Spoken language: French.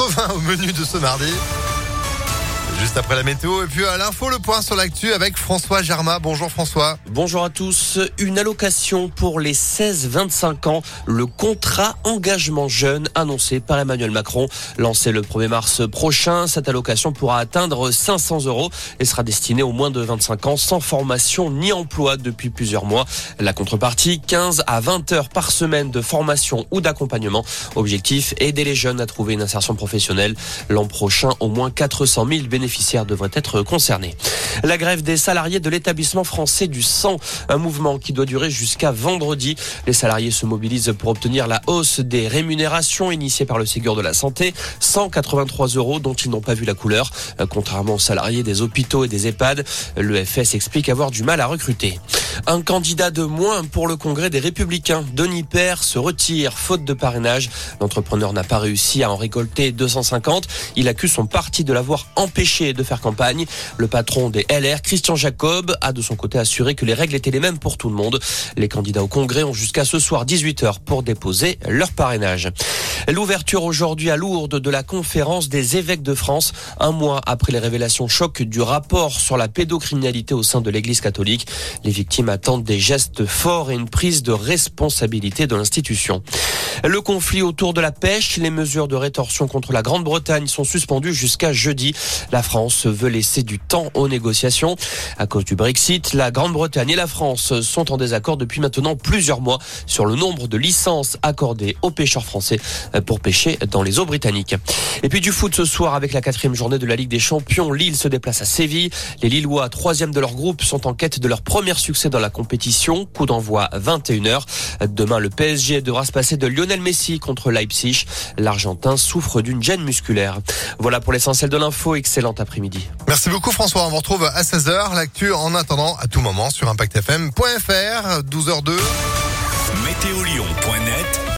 80 au menu de ce mardi. Juste après la météo et puis à l'info, le point sur l'actu avec François Germain. Bonjour François. Bonjour à tous. Une allocation pour les 16-25 ans. Le contrat engagement jeune annoncé par Emmanuel Macron. Lancé le 1er mars prochain, cette allocation pourra atteindre 500 euros et sera destinée aux moins de 25 ans sans formation ni emploi depuis plusieurs mois. La contrepartie, 15 à 20 heures par semaine de formation ou d'accompagnement. Objectif, aider les jeunes à trouver une insertion professionnelle. L'an prochain, au moins 400 000 bénéficiaires être concernés. La grève des salariés de l'établissement français du sang, un mouvement qui doit durer jusqu'à vendredi. Les salariés se mobilisent pour obtenir la hausse des rémunérations initiées par le Ségur de la Santé, 183 euros dont ils n'ont pas vu la couleur. Contrairement aux salariés des hôpitaux et des EHPAD, le FS explique avoir du mal à recruter. Un candidat de moins pour le congrès des Républicains. Denis Père se retire faute de parrainage. L'entrepreneur n'a pas réussi à en récolter 250. Il accuse son parti de l'avoir empêché de faire campagne. Le patron des LR, Christian Jacob, a de son côté assuré que les règles étaient les mêmes pour tout le monde. Les candidats au congrès ont jusqu'à ce soir 18h pour déposer leur parrainage. L'ouverture aujourd'hui à Lourdes de la conférence des évêques de France, un mois après les révélations chocs du rapport sur la pédocriminalité au sein de l'Église catholique. Les victimes attendent des gestes forts et une prise de responsabilité de l'institution. Le conflit autour de la pêche, les mesures de rétorsion contre la Grande-Bretagne sont suspendues jusqu'à jeudi. La France veut laisser du temps aux négociations. À cause du Brexit, la Grande-Bretagne et la France sont en désaccord depuis maintenant plusieurs mois sur le nombre de licences accordées aux pêcheurs français pour pêcher dans les eaux britanniques. Et puis du foot ce soir avec la quatrième journée de la Ligue des Champions. Lille se déplace à Séville. Les Lillois, troisième de leur groupe, sont en quête de leur premier succès dans la compétition. Coup d'envoi 21h. Demain, le PSG devra se passer de Lionel Messi contre Leipzig. L'Argentin souffre d'une gêne musculaire. Voilà pour l'essentiel de l'info. Excellent après-midi. Merci beaucoup François. On vous retrouve à 16h. L'actu en attendant à tout moment sur ImpactFM.fr. 12h02. Météolion.net